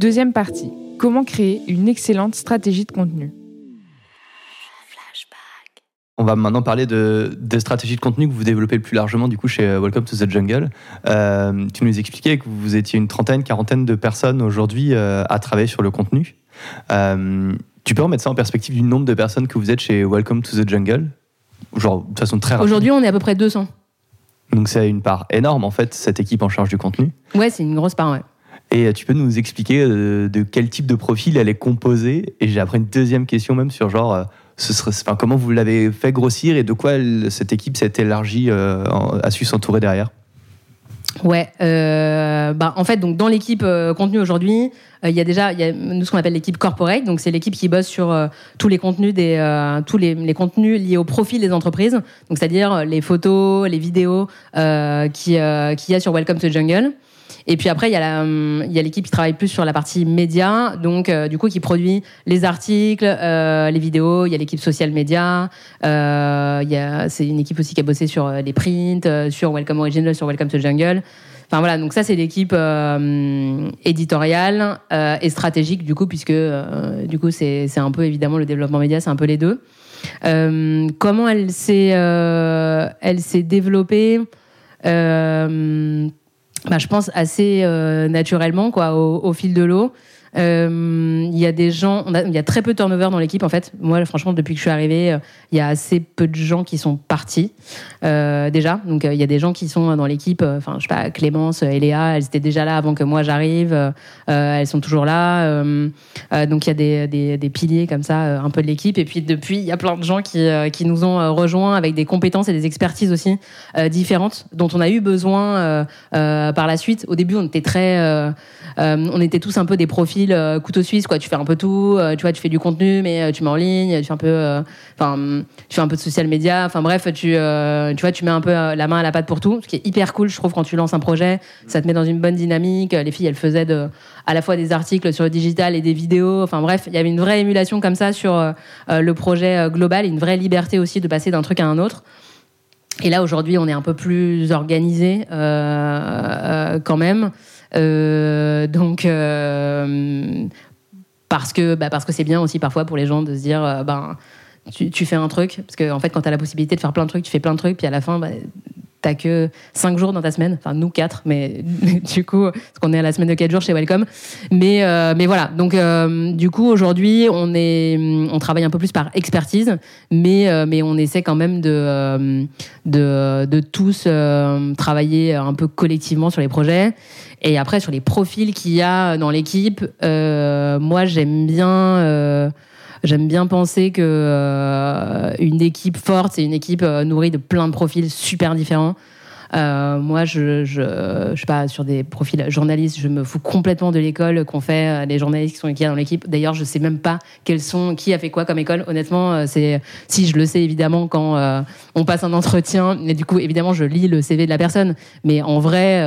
Deuxième partie. Comment créer une excellente stratégie de contenu? On va maintenant parler de, des stratégies de contenu que vous développez le plus largement du coup chez euh, Welcome to the Jungle. Euh, tu nous expliquais que vous étiez une trentaine, quarantaine de personnes aujourd'hui euh, à travailler sur le contenu. tu peux remettre ça en perspective du nombre de personnes que vous êtes chez Welcome to the Jungle? Genre de façon très. Aujourd'hui, on est à peu près 200. Donc c'est une part énorme en fait, cette équipe en charge du contenu. Ouais, c'est une grosse part, ouais. Et tu peux nous expliquer de quel type de profil elle est composée? Et j'ai après une deuxième question même sur genre enfin, comment vous l'avez fait grossir et de quoi cette équipe s'est élargie, euh, a su s'entourer derrière? Ouais, euh, bah en fait donc dans l'équipe euh, contenu aujourd'hui, il y a déjà nous ce qu'on appelle l'équipe corporate, donc c'est l'équipe qui bosse sur tous les contenus des tous les, contenus liés au profil des entreprises, donc c'est-à-dire les photos, les vidéos qui qu'il y a sur Welcome to Jungle. Et puis après, il y a l'équipe qui travaille plus sur la partie média, donc euh, du coup qui produit les articles, euh, les vidéos. Il y a l'équipe social média. Euh, c'est une équipe aussi qui a bossé sur les prints, sur Welcome Original, sur Welcome to Jungle. Enfin voilà, donc ça c'est l'équipe éditoriale et stratégique du coup, puisque du coup c'est un peu évidemment le développement média, c'est un peu les deux. comment elle s'est elle s'est développée? Bah, je pense assez euh, naturellement quoi, au, fil de l'eau. Euh, il y a des gens, il y a très peu de turnover dans l'équipe en fait. Moi, franchement, depuis que je suis arrivée, euh, il y a assez peu de gens qui sont partis euh, déjà. Donc, il y a des gens qui sont dans l'équipe. Enfin, je sais pas, Clémence et Léa, elles étaient déjà là avant que moi j'arrive. elles sont toujours là. donc, il y a des, des, des, piliers comme ça, un peu de l'équipe. Et puis, depuis, il y a plein de gens qui, qui nous ont rejoints avec des compétences et des expertises aussi différentes dont on a eu besoin par la suite. Au début, on était très, on était tous un peu des profils euh, couteau suisse quoi. Tu fais un peu tout euh, tu vois tu fais du contenu mais euh, tu mets en ligne tu fais un peu enfin tu fais un peu de social media. Enfin bref tu tu vois tu mets un peu la main à la pâte pour tout ce qui est hyper cool je trouve quand tu lances un projet. Ça te met dans une bonne dynamique. Les filles elles faisaient à la fois des articles sur le digital et des vidéos. Enfin bref il y avait une vraie émulation comme ça sur le projet global une vraie liberté aussi de passer d'un truc à un autre. Et là, aujourd'hui, on est un peu plus organisé quand même. Euh, donc euh, parce que bah, parce que c'est bien aussi parfois pour les gens de se dire euh, ben tu, tu, fais un truc parce que en fait quand tu as la possibilité de faire plein de trucs tu fais plein de trucs puis à la fin bah, t'as que 5 jours dans ta semaine, enfin nous 4, mais du coup, parce qu'on est à la semaine de 4 jours chez Welcome. Mais, euh, mais voilà, donc euh, du coup, aujourd'hui, on, est, on travaille un peu plus par expertise, mais, euh, mais on essaie quand même de, de, de tous travailler un peu collectivement sur les projets. Et après, sur les profils qu'il y a dans l'équipe, moi, j'aime bien J'aime bien penser que euh, une équipe forte, c'est une équipe euh, nourrie de plein de profils super différents. Euh, moi, je, je, je sais pas, sur des profils journalistes, je me fous complètement de l'école qu'on fait, les journalistes qui sont qui dans l'équipe. D'ailleurs, je sais même pas quels sont, qui a fait quoi comme école. Honnêtement, c'est si je le sais évidemment quand on passe un entretien. Et du coup, évidemment, je lis le CV de la personne. Mais en vrai,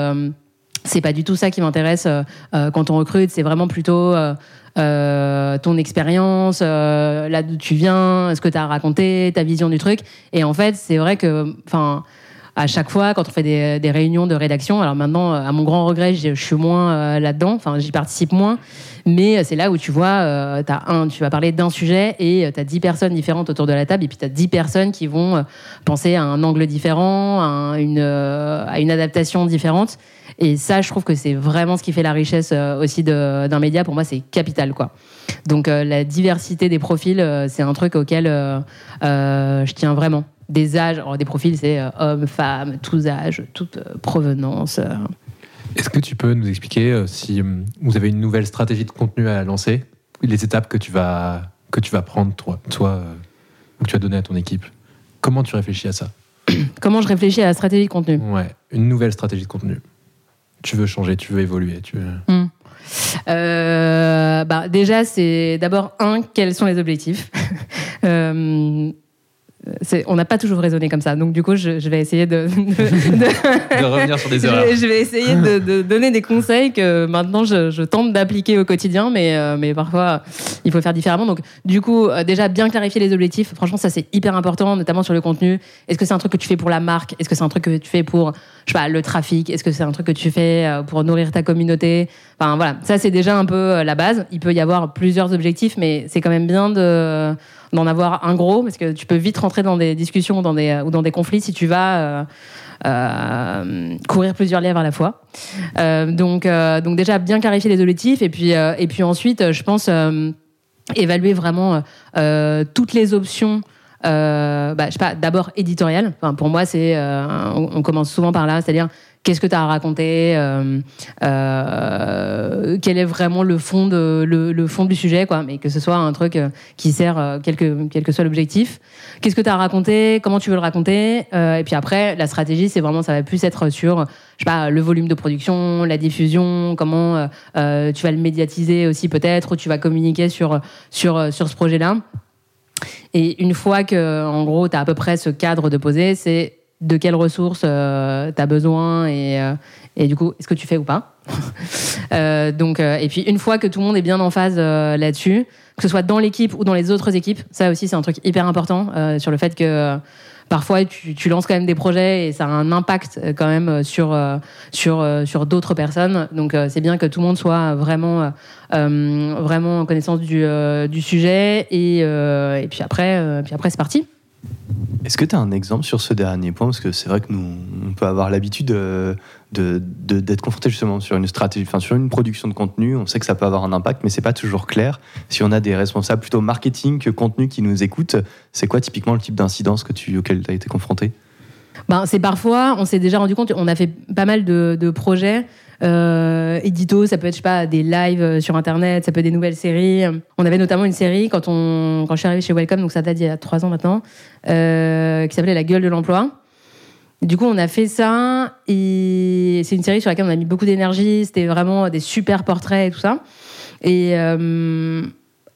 c'est pas du tout ça qui m'intéresse quand on recrute. C'est vraiment plutôt euh, ton expérience, euh, là d'où tu viens, ce que tu as raconté, ta vision du truc. Et en fait, c'est vrai que, enfin, à chaque fois, quand on fait des, réunions de rédaction, alors maintenant, à mon grand regret, je, suis moins euh, là-dedans, enfin, j'y participe moins, mais c'est là où tu vois, as un, tu vas parler d'un sujet et tu as dix personnes différentes autour de la table, et puis tu as dix personnes qui vont penser à un angle différent, à une, adaptation différente. Et ça, je trouve que c'est vraiment ce qui fait la richesse euh, aussi d'un média. Pour moi, c'est capital, quoi. Donc, euh, la diversité des profils, euh, c'est un truc auquel je tiens vraiment. Des âges, des profils, c'est hommes, femmes, tous âges, toute provenance. Est-ce que tu peux nous expliquer si vous avez une nouvelle stratégie de contenu à lancer, les étapes que tu vas, que tu vas prendre, toi, toi que tu vas donner à ton équipe? Comment tu réfléchis à ça? Comment je réfléchis à la stratégie de contenu? Ouais, une nouvelle stratégie de contenu tu veux changer, tu veux évoluer. Tu veux... Hmm. Euh, bah, déjà, c'est d'abord un, quels sont les objectifs? Euh, on n'a pas toujours raisonné comme ça. Donc, du coup, je, vais essayer de, de, revenir sur des erreurs. Je, vais essayer de, donner des conseils que maintenant je, tente d'appliquer au quotidien, mais, euh, mais parfois il faut faire différemment. Donc, du coup, euh, déjà bien clarifier les objectifs. Franchement, ça c'est hyper important, notamment sur le contenu. Est-ce que c'est un truc que tu fais pour la marque? Est-ce que c'est un truc que tu fais pour je sais pas, le trafic? Est-ce que c'est un truc que tu fais euh, pour nourrir ta communauté? Enfin voilà, ça c'est déjà un peu euh, la base. Il peut y avoir plusieurs objectifs, mais c'est quand même bien de d'en avoir un gros parce que tu peux vite rentrer dans des discussions dans des, ou dans des conflits si tu vas euh, euh, courir plusieurs lèvres à la fois. Euh, donc, donc déjà bien clarifier les objectifs et puis, et puis ensuite, je pense évaluer vraiment toutes les options euh, bah, je sais pas, d'abord éditorial. Enfin, pour moi, c'est, euh, on, commence souvent par là, c'est-à-dire qu'est-ce que tu as à raconter, euh, quel est vraiment le fond, de, le, fond du sujet, quoi, mais que ce soit un truc qui sert quel que, quel que soit l'objectif. Qu'est-ce que tu as à raconter, comment tu veux le raconter, et puis après, la stratégie, c'est vraiment, ça va plus être sur, je sais pas, le volume de production, la diffusion, comment tu vas le médiatiser aussi peut-être, ou tu vas communiquer sur, sur, sur ce projet-là. Et une fois que, en gros, tu as à peu près ce cadre de poser, c'est de quelles ressources euh, tu as besoin et, euh, et, du coup, est-ce que tu fais ou pas euh, donc, Et puis, une fois que tout le monde est bien en phase là-dessus, que ce soit dans l'équipe ou dans les autres équipes, ça aussi, c'est un truc hyper important sur le fait que parfois tu, lances quand même des projets et ça a un impact euh, quand même euh, sur, euh, sur, sur d'autres personnes. Donc c'est bien que tout le monde soit vraiment, vraiment en connaissance du, du sujet et, et puis après, puis après c'est parti. Est-ce que tu as un exemple sur ce dernier point? Parce que c'est vrai que nous, on peut avoir l'habitude de, d'être confronté justement sur une stratégie, enfin sur une production de contenu. On sait que ça peut avoir un impact, mais c'est pas toujours clair. Si on a des responsables plutôt marketing que contenu qui nous écoutent, c'est quoi typiquement le type d'incidence auquel tu as été confronté? Ben, C'est parfois, on s'est déjà rendu compte, on a fait pas mal de, projets. Euh, édito, ça peut être je sais pas des lives euh, sur internet, ça peut être des nouvelles séries. On avait notamment une série quand on quand je suis arrivée chez Welcome, donc ça date d'il y a trois ans maintenant, euh, qui s'appelait La gueule de l'emploi. Du coup, on a fait ça et c'est une série sur laquelle on a mis beaucoup d'énergie. C'était vraiment des super portraits et tout ça. Et, euh,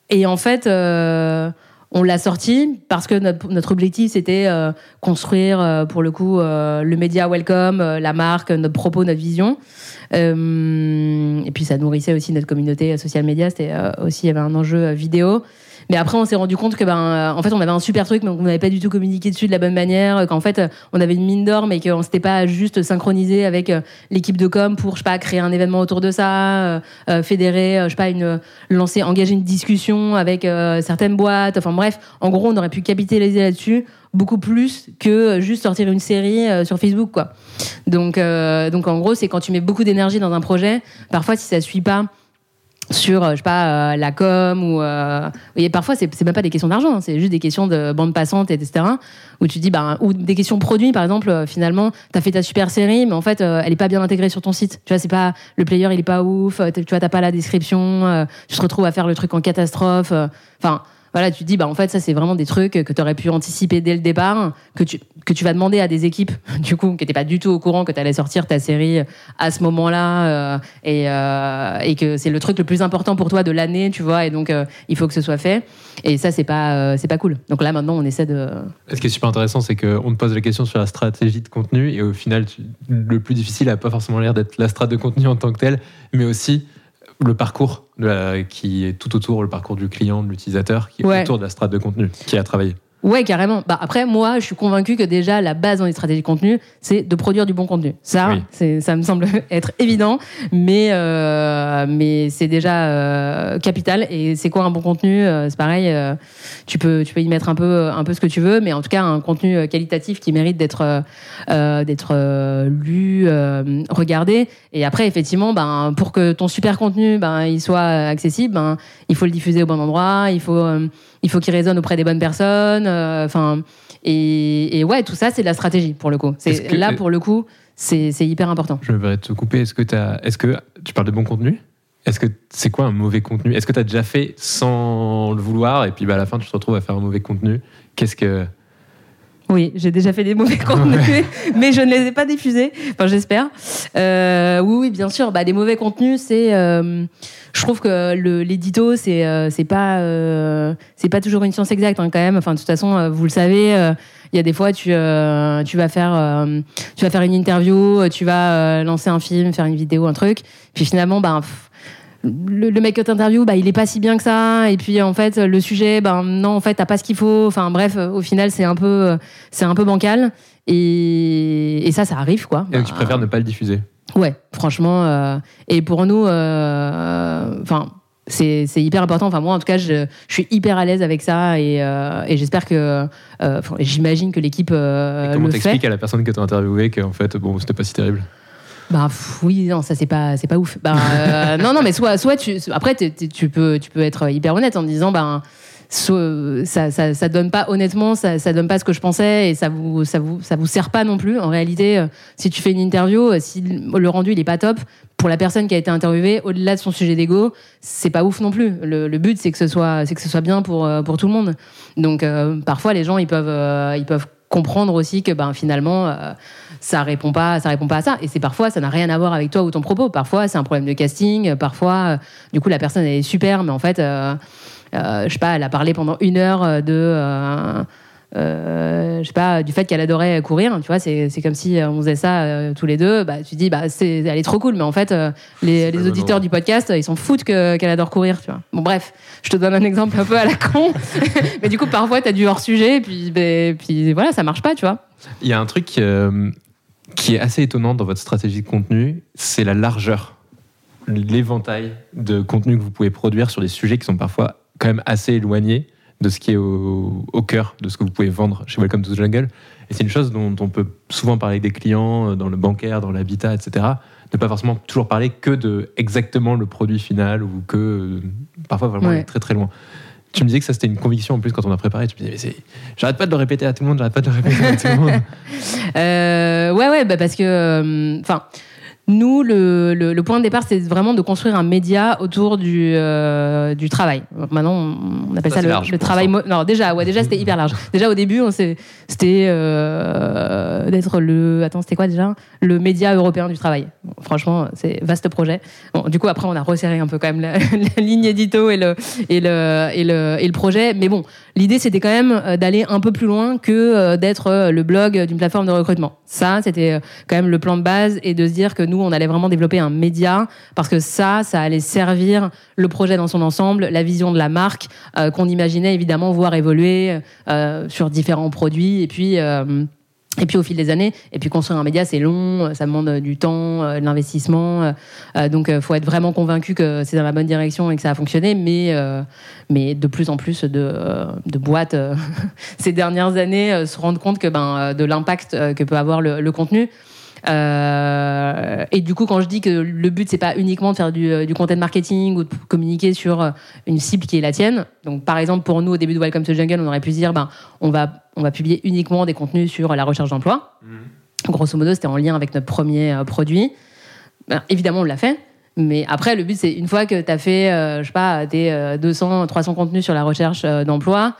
et en fait, euh, on l'a sorti parce que notre, objectif c'était euh, construire pour le coup le média welcome, la marque, notre propos, notre vision. et puis ça nourrissait aussi notre communauté social media. C'était aussi il y avait un enjeu vidéo. Mais après, on s'est rendu compte que, ben, euh, en fait, on avait un super truc, mais on n'avait pas du tout communiqué dessus de la bonne manière, qu'en fait, on avait une mine d'or, mais qu'on s'était pas juste synchronisé avec euh, l'équipe de com pour, je sais pas, créer un événement autour de ça, euh, fédérer, je sais pas, une, lancer, engager une discussion avec certaines boîtes. Enfin bref, en gros, on aurait pu capitaliser là-dessus beaucoup plus que juste sortir une série sur Facebook, quoi. Donc, donc en gros, c'est quand tu mets beaucoup d'énergie dans un projet, parfois, si ça suit pas sur euh, je sais pas euh, la com ou euh, et parfois c'est c'est même pas des questions d'argent hein, c'est juste des questions de bande passante etc où tu dis bah ou des questions produits par exemple finalement t'as fait ta super série mais en fait elle est pas bien intégrée sur ton site. Tu vois c'est pas le player il est pas ouf tu vois t'as pas la description tu te retrouves à faire le truc en catastrophe enfin voilà, tu te dis, bah, en fait, ça, c'est vraiment des trucs que tu aurais pu anticiper dès le départ, que tu, que tu vas demander à des équipes, du coup, qui n'étaient pas du tout au courant que tu allais sortir ta série à ce moment-là, euh, et, euh, et, que c'est le truc le plus important pour toi de l'année, tu vois, et donc euh, il faut que ce soit fait. Et ça, c'est pas, c'est pas cool. Donc là, maintenant, on essaie de. Ce qui est super intéressant, c'est qu'on te pose la question sur la stratégie de contenu, et au final, le plus difficile n'a pas forcément l'air d'être la stratégie de contenu en tant que telle, mais aussi le parcours qui est tout autour, le parcours du client, de l'utilisateur, qui est autour de la strate de contenu qui a travaillé. Ouais, carrément. Bah, après, moi, je suis convaincu que déjà, la base dans les stratégies de contenu, c'est de produire du bon contenu. Ça, c'est, ça me semble être évident, mais, euh, mais c'est déjà euh, capital. Et c'est quoi un bon contenu euh, C'est pareil, tu, peux, tu peux y mettre un peu, un peu ce que tu veux, mais en tout cas, un contenu qualitatif qui mérite d'être, d'être lu, regardé. Et après, effectivement, ben, pour que ton super contenu ben, il soit accessible, ben, il faut le diffuser au bon endroit, il faut il faut qu'il résonne auprès des bonnes personnes. Euh, enfin, et, ouais, tout ça, c'est de la stratégie pour le coup. C'est là pour le coup, c'est hyper important. Je vais te couper. Est-ce que as, est-ce que tu parles de bon contenu? Est-ce que c'est quoi un mauvais contenu? Est-ce que tu as déjà fait sans le vouloir et puis bah, à la fin tu te retrouves à faire un mauvais contenu? Qu'est-ce que oui, j'ai déjà fait des mauvais contenus, mais je ne les ai pas diffusés. Enfin, j'espère. Euh, oui, oui, bien sûr. Bah, des mauvais contenus, c'est. Euh, je trouve que l'édito, c'est euh, c'est pas euh, c'est pas toujours une science exacte hein, quand même. Enfin, de toute façon, euh, vous le savez. il y a des fois, tu, tu, vas faire, tu vas faire une interview, tu vas lancer un film, faire une vidéo, un truc. Puis finalement, ben, le, le mec que t'interviews, bah, il est pas si bien que ça. Et puis, en fait, le sujet, ben non, en fait, t'as pas ce qu'il faut. Enfin, bref, au final, c'est un peu, c'est un peu bancal. Et, et ça, ça arrive, quoi. Et donc, tu Bah, préfères ne pas le diffuser? Ouais, franchement. euh, et pour nous, euh, enfin, c'est c'est hyper important. Enfin, moi, en tout cas, je, je suis hyper à l'aise avec ça et, euh, et j'espère que. J'imagine que l'équipe comment t'expliques à la personne que t'as interviewé qu'en fait, bon, c'était pas si terrible? Bah oui, non, ça c'est pas, c'est pas ouf. Bah, euh, non, non, mais soit, soit tu, après t'es- tu peux, tu peux être hyper honnête en disant, ben, soit- ça, ça, ça donne pas honnêtement, ça, ça donne pas ce que je pensais et ça vous, ça vous, ça vous sert pas non plus. En réalité, euh, si tu fais une interview, euh, si le rendu il est pas top pour la personne qui a été interviewée, au-delà de son sujet d'ego, c'est pas ouf non plus. Le, but c'est que ce soit, que ce soit bien pour, pour tout le monde. Donc parfois les gens ils peuvent, ils peuvent comprendre aussi que ben finalement ça répond pas ça répond pas à ça. Et c'est parfois ça n'a rien à voir avec toi ou ton propos. Parfois c'est un problème de casting. Parfois euh, du coup la personne elle est super mais en fait euh, euh, je sais pas elle a parlé pendant une heure euh, de euh, euh, je sais pas du fait qu'elle adorait courir. Tu vois c'est c'est comme si on faisait ça euh, tous les deux. Bah tu dis bah c'est elle est trop cool mais en fait euh, les, les le auditeurs du podcast ils s'en foutent que qu'elle adore courir tu vois. Bon bref je te donne un exemple un peu à la con. Mais du coup parfois t'as du hors sujet et puis ben, puis voilà ça marche pas tu vois. Il y a un truc euh, qui est assez étonnant dans votre stratégie de contenu, c'est la largeur, l'éventail de contenu que vous pouvez produire sur des sujets qui sont parfois quand même assez éloignés de ce qui est au, au cœur de ce que vous pouvez vendre chez Welcome to the Jungle. Et c'est une chose dont on peut souvent parler avec des clients, euh, dans le bancaire, dans l'habitat, etc. Ne pas forcément toujours parler que de exactement le produit final ou que euh, parfois vraiment Ouais. très très loin. Tu me disais que ça c'était une conviction en plus quand on a préparé. Tu me disais, mais c'est- j'arrête pas de le répéter à tout le monde, j'arrête pas de le répéter à tout le monde. Euh, ouais, ouais, bah parce que, euh, enfin, nous, le, le, le point de départ, c'est vraiment de construire un média autour du, euh, du travail. Maintenant, on appelle Ça, le, large, le travail. mo- Non, déjà, ouais, déjà, c'était hyper large. Déjà, au début, on s'est- c'était euh, d'être le. Attends, c'était quoi déjà? Le média européen du travail. Bon, franchement, c'est vaste projet. Bon, du coup, après, on a resserré un peu quand même la, la ligne édito et le, et, le, et, le, et le projet. Mais bon, l'idée, c'était quand même euh, d'aller un peu plus loin que euh, d'être euh, le blog d'une plateforme de recrutement. Ça, c'était quand même le plan de base et de se dire que nous, on allait vraiment développer un média parce que ça, ça allait servir le projet dans son ensemble, la vision de la marque euh, qu'on imaginait évidemment voir évoluer euh, sur différents produits et puis. euh, et puis au fil des années, et puis construire un média, c'est long, ça demande du temps, de l'investissement. donc, il faut être vraiment convaincu que c'est dans la bonne direction et que ça a fonctionné. Mais, mais de plus en plus de, boîtes ces dernières années se rendent compte que ben, de l'impact que peut avoir le contenu. Euh, et du coup, quand je dis que le but c'est pas uniquement de faire du, euh, du content marketing ou de communiquer sur euh, une cible qui est la tienne. Donc, par exemple, pour nous au début de Welcome to the Jungle, on aurait pu se dire, ben, on va on va publier uniquement des contenus sur la recherche d'emploi. Grosso modo, c'était en lien avec notre premier produit. Ben, évidemment, on l'a fait. Mais après, le but, c'est une fois que tu as fait, euh, je sais pas, tes euh, 200, 300 contenus sur la recherche d'emploi,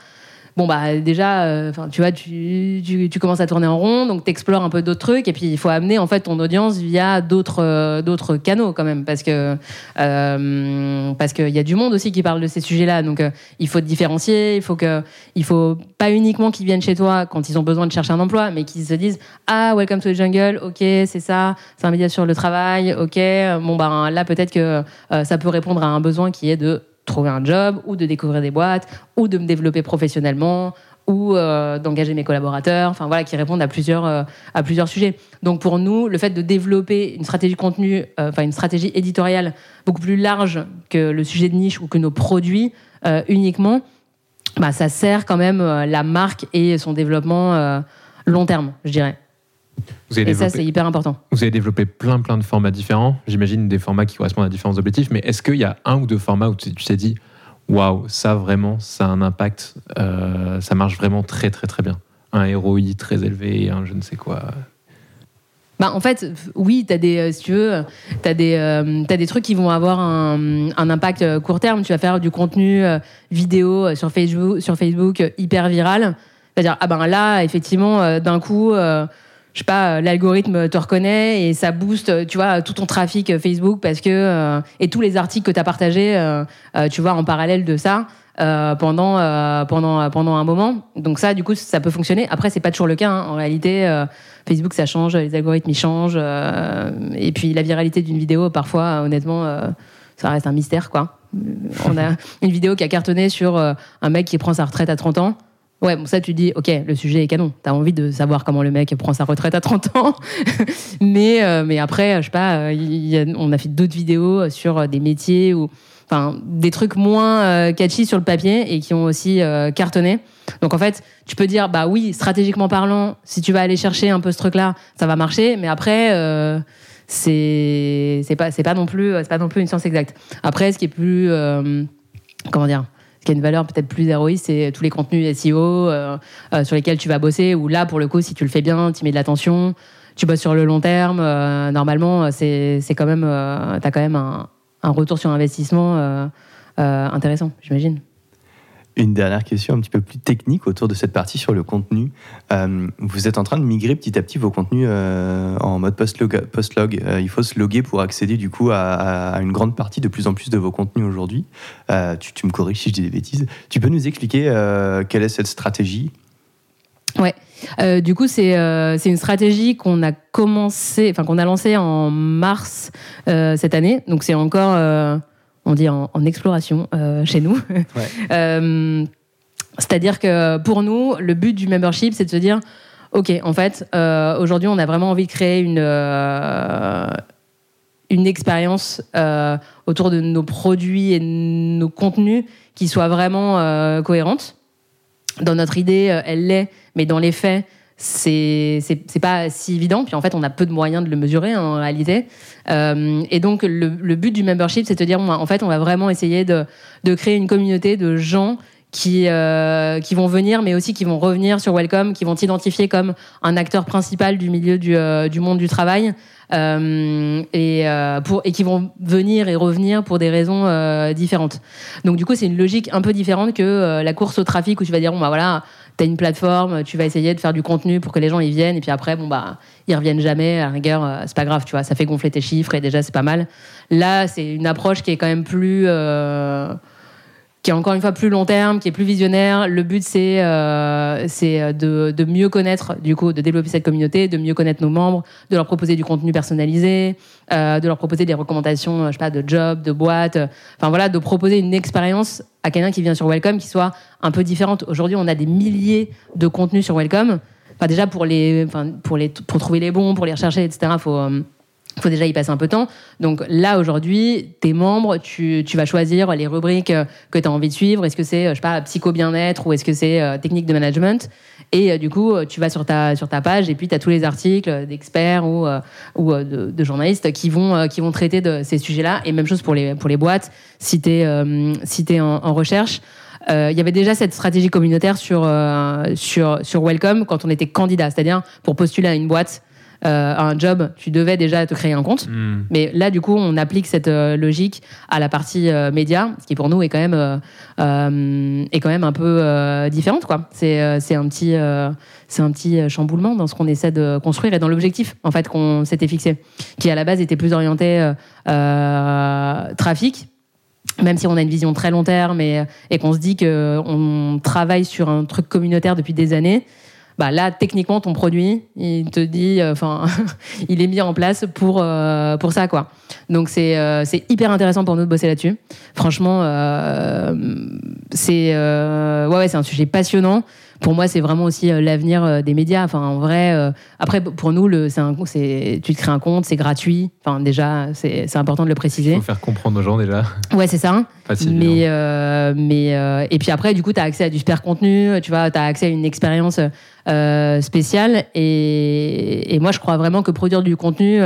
bon, bah, déjà, euh, tu vois, tu, tu, commences à tourner en rond, donc tu explores un peu d'autres trucs, et puis il faut amener, en fait, ton audience via d'autres euh, d'autres canaux, quand même, parce que euh, parce qu'il y a du monde aussi qui parle de ces sujets-là, donc il faut te différencier, il faut que, il faut pas uniquement qu'ils viennent chez toi quand ils ont besoin de chercher un emploi, mais qu'ils se disent, ah, welcome to the jungle, ok, c'est ça, c'est un média sur le travail, ok, bon, ben là, peut-être que ça peut répondre à un besoin qui est de trouver un job ou de découvrir des boîtes ou de me développer professionnellement ou euh, d'engager mes collaborateurs, enfin voilà, qui répondent à plusieurs, euh, à plusieurs sujets. Donc pour nous, le fait de développer une stratégie contenu, euh, enfin une stratégie éditoriale beaucoup plus large que le sujet de niche ou que nos produits uniquement, bah, ça sert quand même la marque et son développement long terme, je dirais. Vous avez, Et ça, c'est hyper important. vous avez développé plein plein de formats différents. J'imagine des formats qui correspondent à différents objectifs. Mais est-ce qu'il y a un ou deux formats où tu t'es dit, waouh, ça vraiment, ça a un impact, euh, ça marche vraiment très très très bien? Un ROI très élevé, un je ne sais quoi. Bah, en fait, oui, tu as des, euh, si tu veux, tu as, des trucs qui vont avoir un, un impact euh, court terme. Tu vas faire du contenu euh, vidéo euh, sur Facebook, sur Facebook euh, hyper viral. C'est-à-dire, ah ben là, effectivement, euh, d'un coup, euh, je sais pas, euh, l'algorithme te reconnaît et ça booste, euh, tu vois, tout ton trafic euh, Facebook parce que, euh, et tous les articles que tu as partagés, euh, euh, tu vois, en parallèle de ça. euh, pendant euh, pendant pendant un moment donc ça du coup ça peut fonctionner après c'est pas toujours le cas hein. en réalité euh, Facebook, ça change, les algorithmes, ils changent. euh, et puis la viralité d'une vidéo, parfois, honnêtement, euh, ça reste un mystère, quoi. On a une vidéo qui a cartonné sur un mec qui prend sa retraite à 30 ans. Ouais, bon, ça, tu dis, ok, le sujet est canon. T'as envie de savoir comment le mec prend sa retraite à 30 ans. mais, euh, mais après, je sais pas, euh, on a fait d'autres vidéos sur euh, des métiers ou, des trucs moins catchy sur le papier et qui ont aussi cartonné. Donc, en fait, tu peux dire, bah oui, stratégiquement parlant, si tu vas aller chercher un peu ce truc-là, ça va marcher. Mais après, c'est pas, pas, non plus- c'est pas non plus une science exacte. Après, ce qui est plus. comment dire qui a une valeur peut-être plus héroïque, c'est tous les contenus SEO euh, euh, sur lesquels tu vas bosser, où là, pour le coup, si tu le fais bien, tu mets de l'attention, tu bosses sur le long terme, euh, normalement, c'est quand même, euh, t'as quand même un, retour sur investissement intéressant, j'imagine. Une dernière question un petit peu plus technique autour de cette partie sur le contenu. Euh, vous êtes en train de migrer petit à petit vos contenus euh, en mode post-log. Euh, il faut se loguer pour accéder du coup à, une grande partie, de plus en plus de vos contenus aujourd'hui. Tu, me corriges si je dis des bêtises. Tu peux nous expliquer quelle est cette stratégie? Euh, du coup, c'est euh, une stratégie qu'on a commencé, enfin qu'on a lancée en mars cette année. Donc c'est encore, on dit en, en exploration euh, chez nous. Euh, C'est-à-dire que pour nous, le but du membership, c'est de se dire, ok, en fait, euh, aujourd'hui, on a vraiment envie de créer une une expérience euh, autour de nos produits et nos contenus qui soit vraiment euh, cohérente. Dans notre idée, euh, elle l'est, mais dans les faits, c'est pas si évident. Puis en fait, on a peu de moyens de le mesurer hein, en réalité. Euh, et donc, le, but du membership, c'est de dire, en fait, on va vraiment essayer de, créer une communauté de gens qui, euh, qui vont venir, mais aussi qui vont revenir sur Welcome, qui vont t'identifier comme un acteur principal du milieu du, euh, monde du travail, et, et qui vont venir et revenir pour des raisons différentes. Donc du coup, c'est une logique un peu différente que la course au trafic où tu vas dire, bon bah voilà, t'as une plateforme, tu vas essayer de faire du contenu pour que les gens y viennent, et puis après, bon bah ils reviennent jamais, à rigueur, euh, c'est pas grave, tu vois, ça fait gonfler tes chiffres et déjà c'est pas mal. Là, c'est une approche qui est quand même plus euh, qui est encore une fois plus long terme, qui est plus visionnaire. Le but, c'est euh, c'est de, de mieux connaître, du coup, de développer cette communauté, de mieux connaître nos membres, de leur proposer du contenu personnalisé, euh, de leur proposer des recommandations, euh, je sais pas, de jobs, de boîtes. euh, Enfin voilà, de proposer une expérience à quelqu'un qui vient sur Welcome qui soit un peu différente. Aujourd'hui, on a des milliers de contenus sur Welcome. Enfin déjà pour les, enfin pour les, pour trouver les bons, pour les rechercher, etc. Faut euh, faut déjà y passer un peu de temps. Donc là, aujourd'hui, tes membres, tu, tu vas choisir les rubriques euh, que tu as envie de suivre. Est-ce que c'est, euh, je sais pas, psycho-bien-être ou est-ce que c'est euh, technique de management? Et euh, du coup, tu vas sur ta, sur ta page et puis tu as tous les articles d'experts ou, euh, ou de, de journalistes qui vont, qui vont traiter de ces sujets-là. Et même chose pour les, pour les boîtes, si tu es, si t'es en, en recherche. Il y avait déjà cette stratégie communautaire sur, euh, sur, sur Welcome quand on était candidat. C'est-à-dire, pour postuler à une boîte, euh, à un job, tu devais déjà te créer un compte. Hmm. Mais là, du coup, on applique cette euh, logique à la partie euh, média, ce qui pour nous est quand même, est quand même un peu différente. quoi. C'est c'est un petit, c'est un petit chamboulement dans ce qu'on essaie de construire et dans l'objectif en fait qu'on s'était fixé, qui à la base était plus orienté trafic. Même si on a une vision très long terme et, et qu'on se dit qu'on travaille sur un truc communautaire depuis des années, bah là, techniquement, ton produit, il te dit, euh, enfin, il est mis en place pour, euh, pour ça, quoi. Donc, c'est euh, c'est hyper intéressant pour nous de bosser là-dessus. Franchement, c'est ouais, ouais, c'est un sujet passionnant. Pour moi, c'est vraiment aussi euh, l'avenir euh, des médias. Enfin, en vrai, euh, après, pour nous, le, un, tu te crées un compte, c'est gratuit. Enfin, déjà, c'est important de le Il préciser. faut faire comprendre aux gens déjà. Ouais, c'est ça. Évident. Mais, euh, mais euh, et puis après, du coup, tu as accès à du super contenu, tu vois, tu as accès à une expérience euh, spéciale. Et, et moi, je crois vraiment que produire du contenu,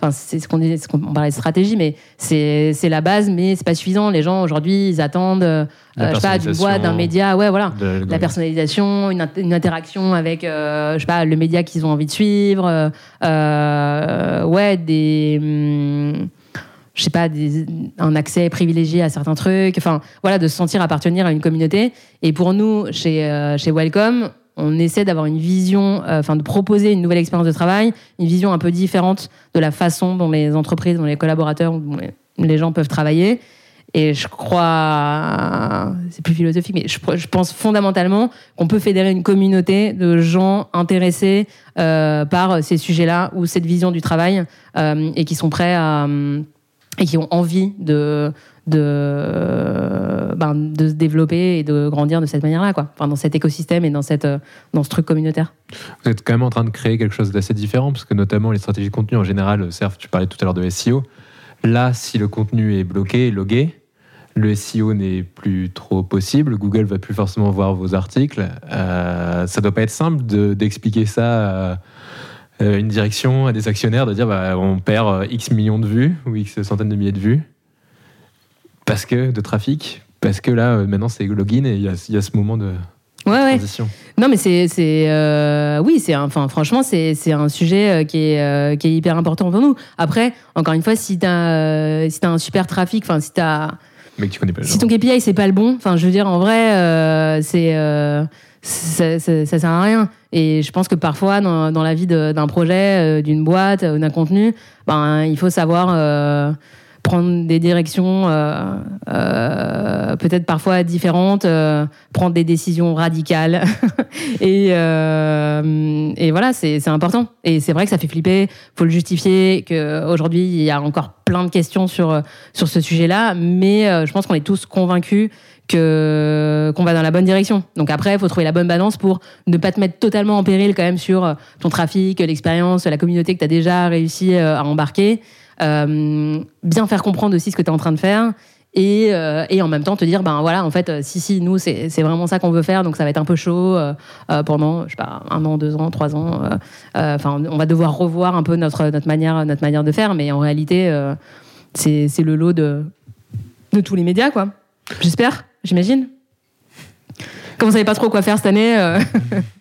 enfin, c'est ce qu'on dit, ce qu'on on parlait de stratégie, mais c'est c'est la base, mais c'est pas suffisant. Les gens aujourd'hui, ils attendent, euh, je sais pas, d'une boîte, d'un média, ouais, voilà la personnalisation, une, int- une interaction avec, euh, je sais pas, le média qu'ils ont envie de suivre, euh, euh, ouais, des, hum, je sais pas, des- un accès privilégié à certains trucs, enfin, voilà, de se sentir appartenir à une communauté. Et pour nous, chez, euh, chez Welcome, on essaie d'avoir une vision, euh, enfin, de proposer une nouvelle expérience de travail, une vision un peu différente de la façon dont les entreprises, dont les collaborateurs, dont les, gens peuvent travailler. Et je crois, c'est plus philosophique, mais je, pense fondamentalement qu'on peut fédérer une communauté de gens intéressés euh, par ces sujets-là ou cette vision du travail euh, et qui sont prêts à, et qui ont envie de, de, ben, de se développer et de grandir de cette manière-là, quoi. Dans cet écosystème et dans, cette, dans ce truc communautaire. Vous êtes quand même en train de créer quelque chose d'assez différent, parce que notamment les stratégies de contenu en général, Serf, tu parlais tout à l'heure de SEO. Là, si le contenu est bloqué, logué, le SEO n'est plus trop possible, Google va plus forcément voir vos articles. Euh, ça doit pas être simple d'expliquer ça à une direction, à des actionnaires, de dire bah, on perd euh, X millions de vues ou X centaines de milliers de vues parce que de trafic, parce que là, euh, maintenant, c'est login et il y, a ce moment de, transition. Non, mais c'est, euh, oui, c'est, enfin, franchement, c'est, un sujet euh, qui est, qui est hyper important pour nous. Après, encore une fois, si t'as, si as un super trafic, enfin, si t'as, mais tu connais pas si ton KPI c'est pas le bon, enfin, je veux dire, en vrai, c'est, ça, ça, sert à rien. Et je pense que parfois, dans, la vie d'un projet, d'une boîte, d'un contenu, ben, il faut savoir prendre des directions euh, euh, peut-être parfois différentes, euh, prendre des décisions radicales. et, voilà, c'est important. Et c'est vrai que ça fait flipper, faut le justifier, qu'aujourd'hui, il y a encore plein de questions sur, sur ce sujet-là, mais je pense qu'on est tous convaincus que qu'on va dans la bonne direction. Donc après, il faut trouver la bonne balance pour ne pas te mettre totalement en péril quand même sur ton trafic, l'expérience, la communauté que tu as déjà réussi à embarquer. Euh, bien faire comprendre aussi ce que tu es en train de faire. Et, euh, et, en même temps te dire ben voilà en fait si si nous c'est vraiment ça qu'on veut faire donc ça va être un peu chaud euh, pendant je sais pas un an deux ans trois ans enfin on va devoir revoir un peu notre notre manière notre manière de faire mais en réalité c'est le lot de de tous les médias quoi j'espère j'imagine comme vous savez pas trop quoi faire cette année